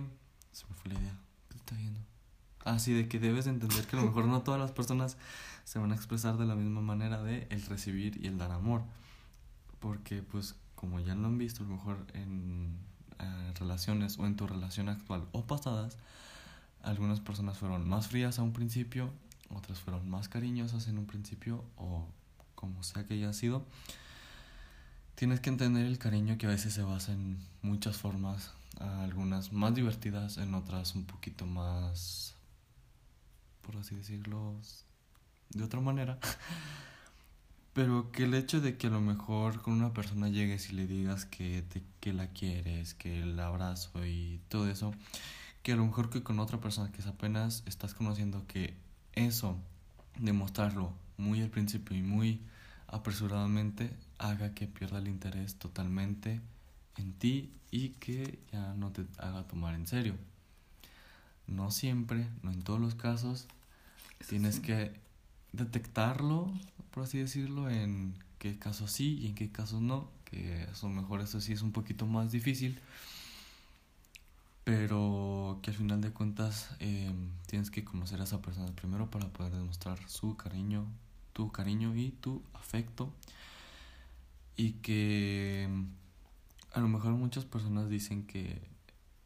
se me fue la idea. ¿Qué está viendo? Ah, sí, de que debes de entender que a lo mejor no todas las personas se van a expresar de la misma manera de el recibir y el dar amor. Porque pues como ya lo han visto a lo mejor en eh, relaciones o en tu relación actual o pasadas, algunas personas fueron más frías a un principio, otras fueron más cariñosas en un principio o como sea que haya sido. Tienes que entender el cariño que a veces se basa en muchas formas, algunas más divertidas, en otras un poquito más, por así decirlo, de otra manera. Pero que el hecho de que a lo mejor con una persona llegues y le digas que, te, que la quieres, que el abrazo y todo eso, que a lo mejor que con otra persona que apenas estás conociendo que eso, demostrarlo muy al principio y muy apresuradamente, haga que pierda el interés totalmente en ti y que ya no te haga tomar en serio. No siempre, no en todos los casos, Eso tienes sí. que detectarlo, por así decirlo, en qué casos sí y en qué casos no, que eso mejor eso sí es un poquito más difícil, pero que al final de cuentas eh, tienes que conocer a esa persona primero para poder demostrar su cariño, tu cariño y tu afecto, y que a lo mejor muchas personas dicen que,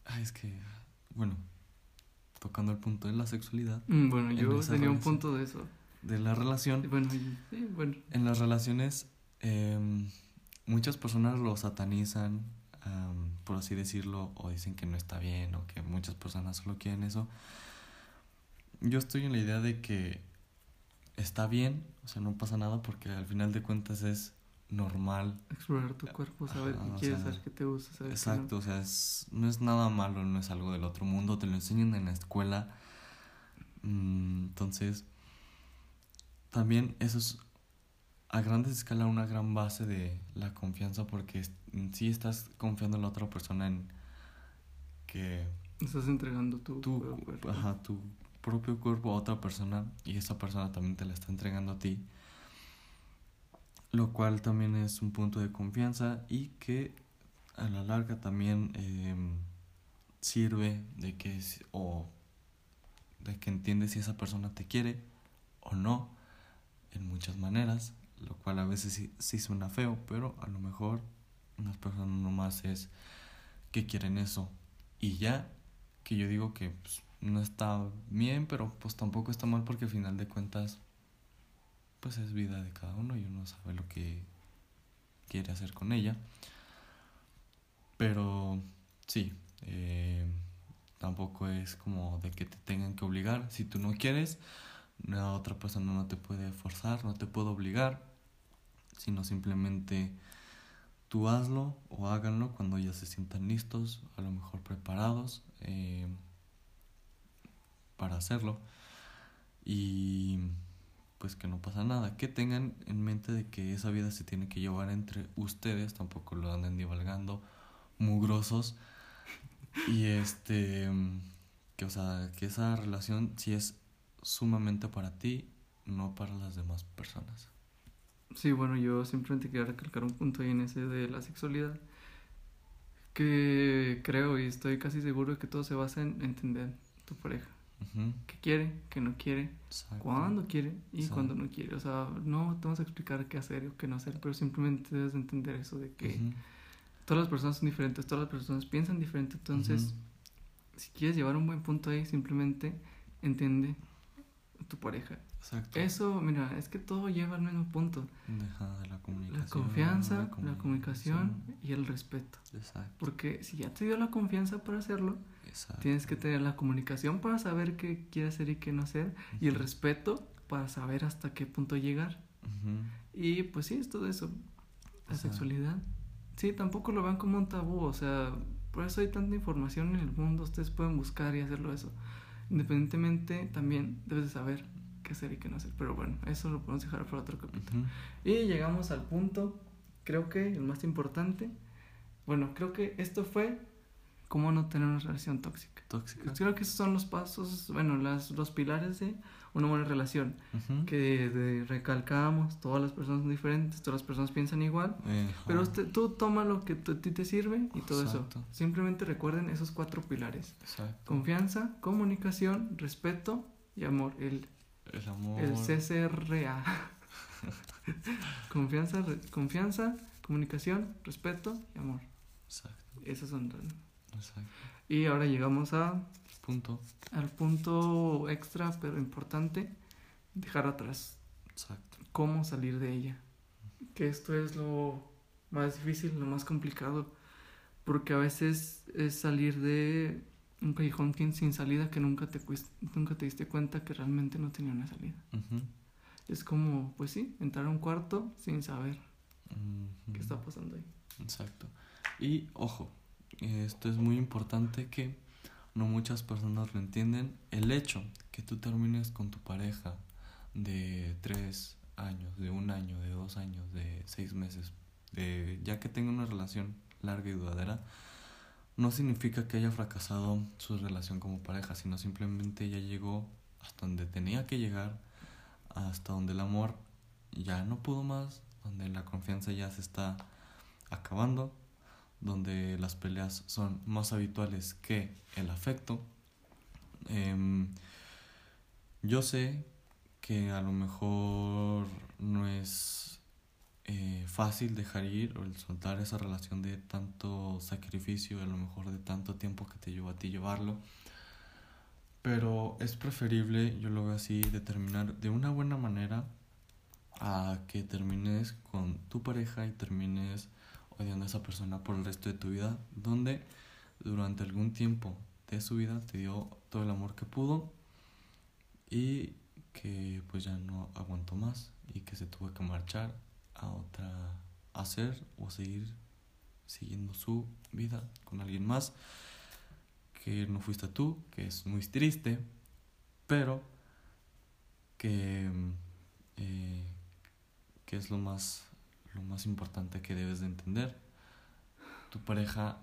"Ay, es que, bueno, tocando el punto de la sexualidad, Mm, Bueno, en yo tenía un punto de eso. de la relación, Bueno, sí, bueno. en las relaciones em, muchas personas lo satanizan, por así decirlo, o dicen que no está bien, o que muchas personas solo quieren eso. Yo estoy en la idea de que está bien, o sea, no pasa nada porque al final de cuentas es normal. Explorar tu cuerpo, saber Ajá, qué quieres, sea, saber qué te gusta, saber qué Exacto, o sea, es, no es nada malo, no es algo del otro mundo, te lo enseñan en la escuela. Mm, entonces, también eso es a grandes escala una gran base de la confianza porque en sí estás confiando en la otra persona en que. Estás entregando tu, tu, cuerpo. ajá, tu propio cuerpo a otra persona y esa persona también te la está entregando a ti. Lo cual también es un punto de confianza y que a la larga también em, sirve de que si- o de que entiendes si esa persona te quiere o no en muchas maneras, lo cual a veces sí, sí suena feo, pero a lo mejor unas personas nomás es que quieren eso. Y ya que yo digo que pues, no está bien, pero pues tampoco está mal porque al final de cuentas pues es vida de cada uno y uno sabe lo que quiere hacer con ella. Pero sí, eh, tampoco es como de que te tengan que obligar. Si tú no quieres, la otra persona no te puede forzar, no te puede obligar, sino simplemente tú hazlo o háganlo cuando ya se sientan listos, a lo mejor preparados eh, para hacerlo. Y pues que no pasa nada. Que tengan en mente de que esa vida se tiene que llevar entre ustedes, tampoco lo anden divalgando mugrosos. Y este, que o sea, que esa relación sí es sumamente para ti, no para las demás personas. Sí, bueno, yo simplemente quería recalcar un punto ahí en ese de la sexualidad. Que creo y estoy casi seguro de que todo se basa en entender tu pareja. Ujú, ¿Qué quiere? ¿Qué no quiere? exacto. ¿Cuándo quiere? Y Exacto. cuándo no quiere. O sea, no te vamos a explicar qué hacer o qué no hacer, pero simplemente debes de entender eso de que todas las personas son diferentes, todas las personas piensan diferente. Entonces, si quieres llevar un buen punto ahí, simplemente entiende a tu pareja. Exacto. Eso, mira, es que todo lleva al mismo punto. Deja de la comunicación. La confianza, la comunicación y el respeto. Exacto. Porque si ya te dio la confianza para hacerlo, exacto. tienes que tener la comunicación para saber qué quiere hacer y qué no hacer. Y el respeto para saber hasta qué punto llegar. ujú, Y pues sí, es todo eso. La O sea- sexualidad. Sí, tampoco lo vean como un tabú. O sea, por eso hay tanta información en el mundo. Ustedes pueden buscar y hacerlo eso. Independientemente, también debes de saber qué qué hacer y qué no hacer. Pero bueno, eso lo podemos dejar para otro capítulo. Y llegamos al punto, creo que el más importante. Bueno, creo que esto fue cómo no tener una relación tóxica. Tóxica. Creo que esos son los pasos, bueno, las, los pilares de una buena relación. Que de, recalcamos, todas las personas son diferentes, todas las personas piensan igual. Pero usted, tú toma lo que a ti te sirve y todo eso. Simplemente recuerden esos cuatro pilares. Exacto. Confianza, comunicación, respeto y amor. El, el amor. El CCRA. confianza, confianza, comunicación, respeto y amor. Exacto. Esos son. Exacto. Y ahora llegamos a punto. Al punto extra, pero importante, dejar atrás. Exacto. Cómo salir de ella. Que esto es lo más difícil, lo más complicado. Porque a veces es salir de un callejón sin salida que nunca te, nunca te diste cuenta que realmente no tenía una salida. Es como, pues sí, entrar a un cuarto sin saber qué está pasando ahí. Exacto. Y ojo, esto es muy importante que no muchas personas lo entienden. El hecho que tú termines con tu pareja de tres años, de un año, de dos años, de seis meses, de ya que tenga una relación larga y duradera, no significa que haya fracasado su relación como pareja, sino simplemente ya llegó hasta donde tenía que llegar, hasta donde el amor ya no pudo más, donde la confianza ya se está acabando donde las peleas son más habituales que el afecto. Em, yo sé que a lo mejor no es eh, fácil dejar ir o soltar esa relación de tanto sacrificio, a lo mejor de tanto tiempo que te llevó a ti llevarlo. Pero es preferible, yo lo veo así, determinar de una buena manera a que termines con tu pareja y termines odiando a esa persona por el resto de tu vida, donde durante algún tiempo de su vida te dio todo el amor que pudo y que pues ya no aguantó más y que se tuvo que marchar a otra hacer o seguir siguiendo su vida con alguien más que no fuiste tú, que es muy triste, pero que, eh, que es lo más lo más importante que debes de entender. Tu pareja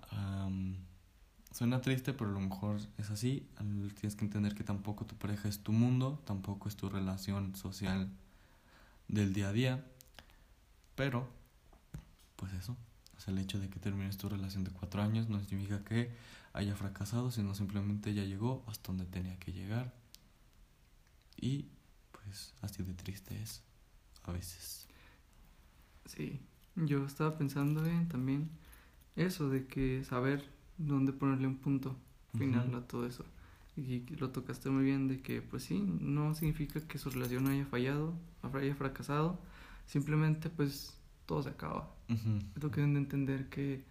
suena triste, pero a lo mejor es así. Tienes que entender que tampoco tu pareja es tu mundo, tampoco es tu relación social del día a día. Pero, pues eso, es el hecho de que termines tu relación de cuatro años no significa que haya fracasado, sino simplemente ya llegó hasta donde tenía que llegar. Y pues así de triste es a veces. Sí, yo estaba pensando en también eso de que saber dónde ponerle un punto final a todo eso. Y lo tocaste muy bien de que pues sí, no significa que su relación haya fallado, haya fracasado, simplemente pues todo se acaba. Es lo que deben de entender que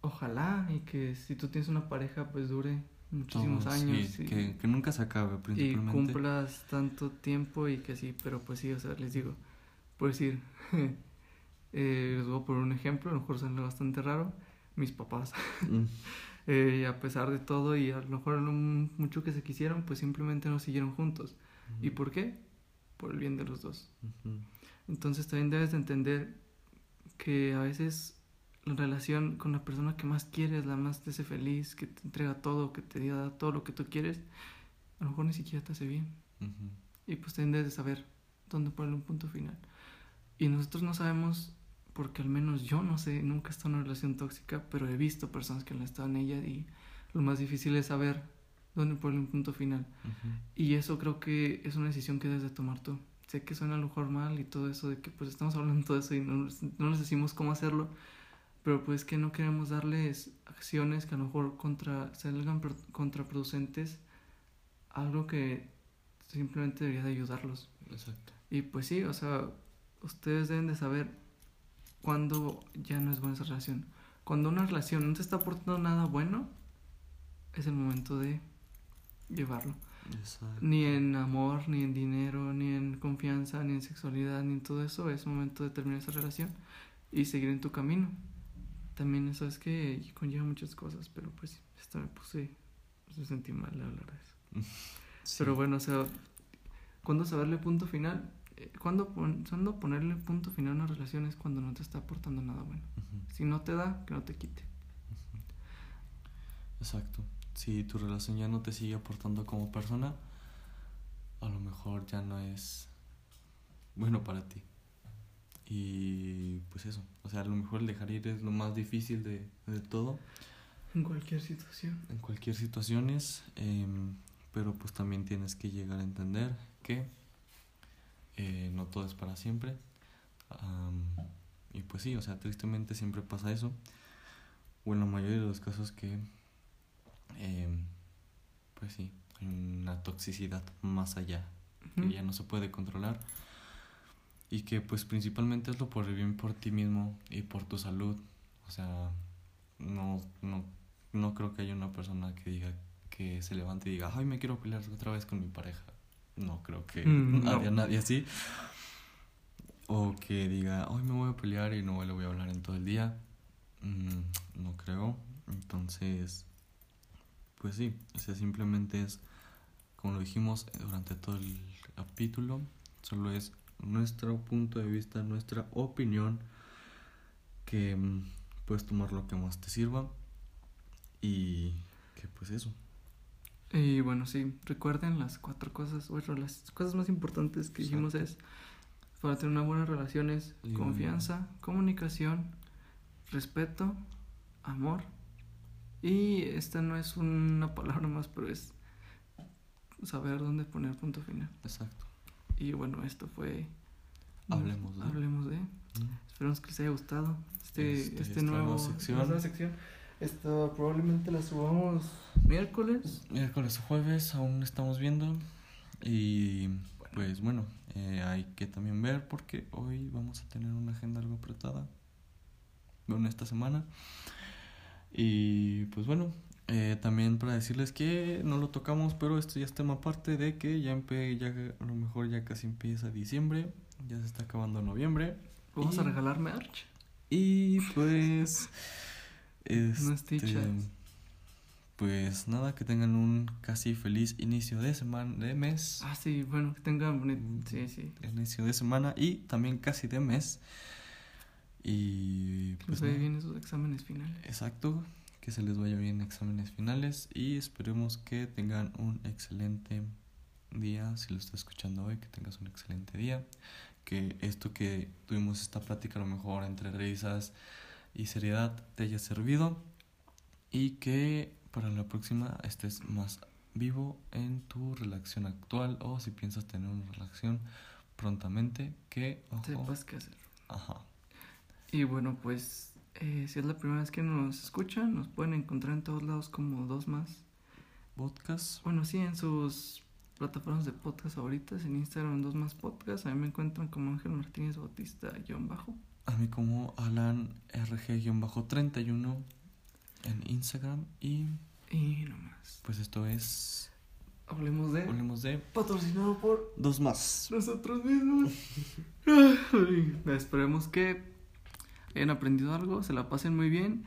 ojalá y que si tú tienes una pareja pues dure muchísimos años. y, que, que, nunca se acabe principalmente. Y cumplas tanto tiempo y que sí, pero pues sí, o sea, les digo, por decir, Eh, les voy a poner un ejemplo, a lo mejor suena bastante raro. Mis papás. Mm. eh, a pesar de todo y a lo mejor mucho que se quisieron, pues simplemente no siguieron juntos. ¿Y por qué? Por el bien de los dos. Entonces también debes de entender que a veces la relación con la persona que más quieres, la más te hace feliz, que te entrega todo, que te da todo lo que tú quieres, a lo mejor ni siquiera te hace bien. Y pues también debes de saber dónde ponerle un punto final. Y nosotros no sabemos porque al menos yo no sé, nunca he estado en una relación tóxica, pero he visto personas que han estado en ella y lo más difícil es saber dónde poner un punto final. Y eso creo que es una decisión que debes de tomar tú. Sé que suena a lo mejor mal y todo eso, de que pues estamos hablando de todo eso y no, no nos decimos cómo hacerlo, pero pues que no queremos darles acciones que a lo mejor contra, salgan contraproducentes, algo que simplemente debería de ayudarlos. Exacto. Y pues sí, o sea, ustedes deben de saber cuando ya no es buena esa relación. Cuando una relación no te está aportando nada bueno, es el momento de llevarlo. Ni en amor, ni en dinero, ni en confianza, ni en sexualidad, ni en todo eso. Es momento de terminar esa relación y seguir en tu camino. También eso es que conlleva muchas cosas, pero pues esta me puse, me sentí mal de hablar de eso. Pero bueno, o sea, ¿Cuándo saberle punto final? Eh, ¿Cuándo, pon- ¿Cuándo ponerle punto final a una relación es cuando no te está aportando nada bueno? Si no te da, que no te quite. Exacto. Si tu relación ya no te sigue aportando como persona, a lo mejor ya no es bueno para ti. Y pues eso, o sea, a lo mejor el dejar ir es lo más difícil de, de todo, En cualquier situación. en cualquier situación es, em, pero pues también tienes que llegar a entender que eh, no todo es para siempre. Am, y pues sí, o sea, tristemente siempre pasa eso, o en la mayoría de los casos que, em, pues sí, hay una toxicidad más allá que ya no se puede controlar. Y que pues principalmente es lo por el bien por ti mismo y por tu salud. O sea no no no creo que haya una persona que diga que se levante y diga ay me quiero pelear otra vez con mi pareja no creo que Mm, no. haya nadie así o que diga hoy me voy a pelear y no le voy a hablar en todo el día Mm, no creo entonces pues sí o sea simplemente es como lo dijimos durante todo el capítulo, solo es nuestro punto de vista, nuestra opinión, que mm, puedes tomar lo que más te sirva y que pues eso. Y bueno, sí, recuerden las cuatro cosas, bueno, las cosas más importantes que dijimos es, para tener una buena relación es Y confianza, comunicación, respeto, amor. Y esta no es una palabra más, pero es saber dónde poner punto final. Exacto. Y bueno, esto fue... Hablemos de. Hablemos de... Mm. Esperamos que les haya gustado este, Este- este, nuevo sección. esta nueva sección. Esta probablemente la subamos miércoles. Miércoles o jueves aún estamos viendo y pues bueno, eh, hay que también ver porque hoy vamos a tener una agenda algo apretada. Bueno, esta semana. Y pues bueno, eh, también para decirles que no lo tocamos, pero esto ya es tema aparte de que ya, ya a lo mejor ya casi empieza diciembre, ya se está acabando noviembre. Vamos Y- a regalar merch. Y pues. Este, pues nada, que tengan un casi feliz inicio de semana, de mes. Ah, sí, bueno, que tengan bonito. Sí, sí. Inicio de semana y también casi de mes. Y Que pues. les vaya bien esos exámenes finales. Exacto, que se les vaya bien exámenes finales y esperemos que tengan un excelente día. Si lo estás escuchando hoy, que tengas un excelente día. Que esto que tuvimos esta plática a lo mejor entre risas y seriedad te haya servido y que para la próxima estés más vivo en tu relación actual o si piensas tener una relación prontamente que ojo, Sepas qué hacer. ajá Y bueno, pues, eh, si es la primera vez que nos escuchan, nos pueden encontrar en todos lados como dos más. podcast Bueno, sí, en sus plataformas de podcast favoritas, en Instagram dos más podcast. A mí me encuentran como Ángel Martínez Bautista, guion bajo. A mí como Alan RG-31 en Instagram y Y no más. pues esto es Hablemos de... hablemos de Patrocinado por dos más. nosotros mismos. Esperemos que hayan aprendido algo, se la pasen muy bien.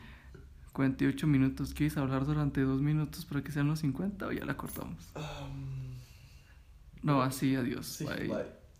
48 minutos. ¿Quieres hablar durante dos minutos para que sean los 50 o ya la cortamos? No, así, adiós. bye. bye.